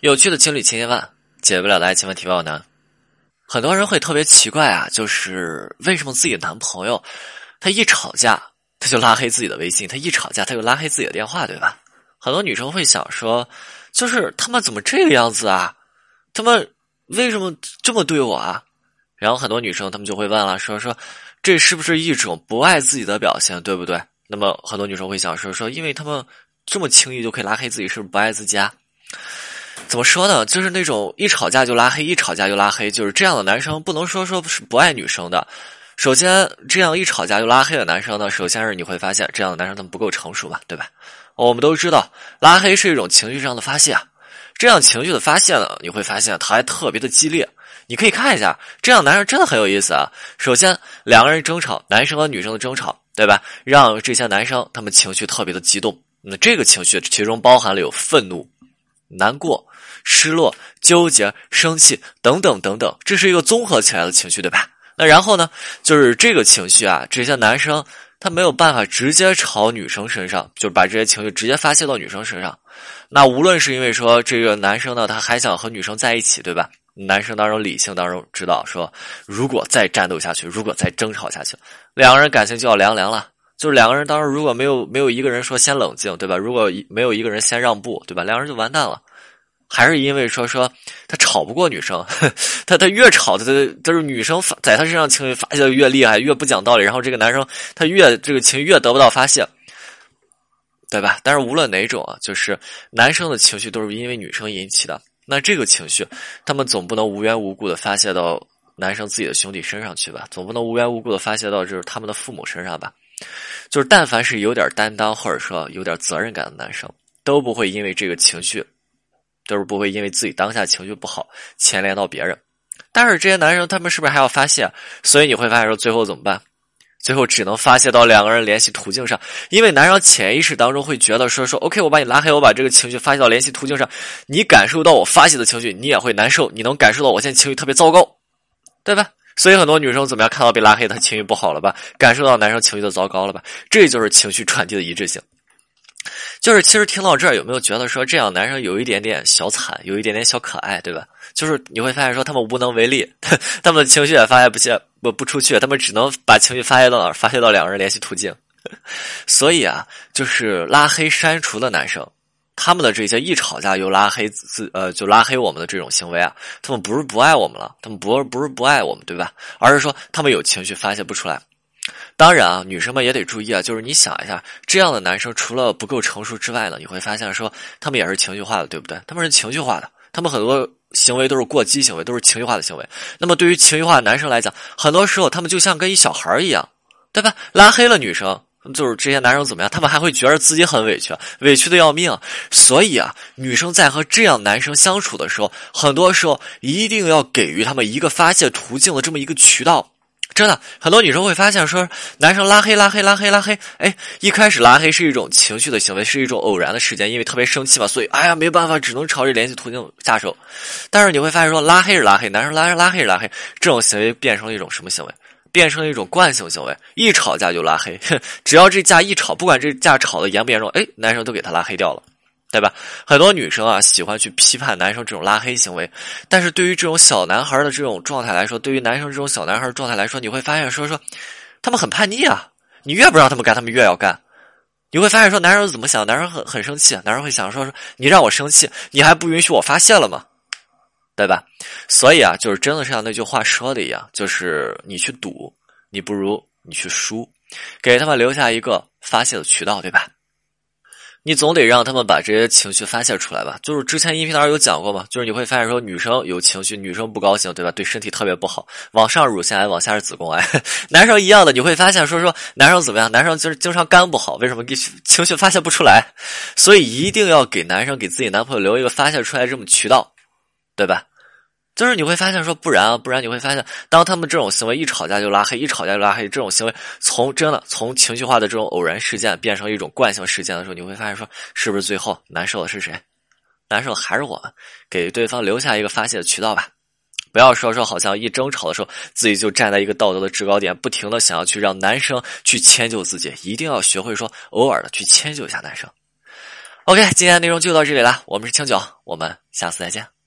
有趣的情侣千千万，解不了的爱情问题万难。很多人会特别奇怪啊，就是为什么自己的男朋友，他一吵架他就拉黑自己的微信，他一吵架他就拉黑自己的电话，对吧？很多女生会想说，就是他们怎么这个样子啊？他们为什么这么对我啊？然后很多女生她们就会问了，说说这是不是一种不爱自己的表现，对不对？那么很多女生会想说说，因为他们这么轻易就可以拉黑自己，是不是不爱自己啊？怎么说呢？就是那种一吵架就拉黑，一吵架就拉黑，就是这样的男生不能说说是不爱女生的。首先，这样一吵架就拉黑的男生呢，首先是你会发现这样的男生他们不够成熟吧，对吧？我们都知道，拉黑是一种情绪上的发泄，这样情绪的发泄呢，你会发现他还特别的激烈。你可以看一下，这样男生真的很有意思啊。首先，两个人争吵，男生和女生的争吵，对吧？让这些男生他们情绪特别的激动。那这个情绪其中包含了有愤怒、难过。失落、纠结、生气等等等等，这是一个综合起来的情绪，对吧？那然后呢，就是这个情绪啊，这些男生他没有办法直接朝女生身上，就是把这些情绪直接发泄到女生身上。那无论是因为说这个男生呢，他还想和女生在一起，对吧？男生当中理性当中知道说，如果再战斗下去，如果再争吵下去，两个人感情就要凉凉了。就是两个人当时如果没有没有一个人说先冷静，对吧？如果没有一个人先让步，对吧？两个人就完蛋了。还是因为说说他吵不过女生，他他越吵他他就是女生发在他身上情绪发泄的越厉害，越不讲道理，然后这个男生他越这个情绪越得不到发泄，对吧？但是无论哪种啊，就是男生的情绪都是因为女生引起的，那这个情绪他们总不能无缘无故的发泄到男生自己的兄弟身上去吧？总不能无缘无故的发泄到就是他们的父母身上吧？就是但凡是有点担当或者说有点责任感的男生，都不会因为这个情绪。都是不会因为自己当下情绪不好牵连到别人，但是这些男生他们是不是还要发泄？所以你会发现说最后怎么办？最后只能发泄到两个人联系途径上，因为男生潜意识当中会觉得说说 OK，我把你拉黑，我把这个情绪发泄到联系途径上，你感受到我发泄的情绪，你也会难受，你能感受到我现在情绪特别糟糕，对吧？所以很多女生怎么样看到被拉黑，她情绪不好了吧？感受到男生情绪的糟糕了吧？这就是情绪传递的一致性。就是其实听到这儿，有没有觉得说这样男生有一点点小惨，有一点点小可爱，对吧？就是你会发现说他们无能为力，他们的情绪也发泄不泄不不出去，他们只能把情绪发泄到哪儿？发泄到两个人联系途径。所以啊，就是拉黑删除的男生，他们的这些一吵架又拉黑自呃就拉黑我们的这种行为啊，他们不是不爱我们了，他们不不是不爱我们，对吧？而是说他们有情绪发泄不出来。当然啊，女生们也得注意啊。就是你想一下，这样的男生除了不够成熟之外呢，你会发现说他们也是情绪化的，对不对？他们是情绪化的，他们很多行为都是过激行为，都是情绪化的行为。那么对于情绪化的男生来讲，很多时候他们就像跟一小孩一样，对吧？拉黑了女生，就是这些男生怎么样？他们还会觉得自己很委屈，委屈的要命。所以啊，女生在和这样男生相处的时候，很多时候一定要给予他们一个发泄途径的这么一个渠道。真的，很多女生会发现说，男生拉黑、拉黑、拉黑、拉黑，哎，一开始拉黑是一种情绪的行为，是一种偶然的事件，因为特别生气嘛，所以哎呀，没办法，只能朝着联系途径下手。但是你会发现说，拉黑是拉黑，男生拉拉拉黑是拉黑，这种行为变成了一种什么行为？变成了一种惯性行为，一吵架就拉黑，只要这架一吵，不管这架吵的严不严重，哎，男生都给他拉黑掉了。对吧？很多女生啊喜欢去批判男生这种拉黑行为，但是对于这种小男孩的这种状态来说，对于男生这种小男孩状态来说，你会发现说说，他们很叛逆啊！你越不让他们干，他们越要干。你会发现说，男生怎么想？男生很很生气，男生会想说说，你让我生气，你还不允许我发泄了吗？对吧？所以啊，就是真的像那句话说的一样，就是你去赌，你不如你去输，给他们留下一个发泄的渠道，对吧？你总得让他们把这些情绪发泄出来吧？就是之前音频当中有讲过嘛，就是你会发现说女生有情绪，女生不高兴，对吧？对身体特别不好，往上乳腺癌，往下是子宫癌。男生一样的，你会发现说说男生怎么样？男生就是经常肝不好，为什么给情绪发泄不出来？所以一定要给男生给自己男朋友留一个发泄出来这么渠道，对吧？就是你会发现说，不然啊，不然你会发现，当他们这种行为一吵架就拉黑，一吵架就拉黑，这种行为从真的从情绪化的这种偶然事件变成一种惯性事件的时候，你会发现说，是不是最后难受的是谁？难受还是我们？给对方留下一个发泄的渠道吧，不要说说好像一争吵的时候自己就站在一个道德的制高点，不停的想要去让男生去迁就自己，一定要学会说偶尔的去迁就一下男生。OK，今天的内容就到这里了，我们是清酒，我们下次再见。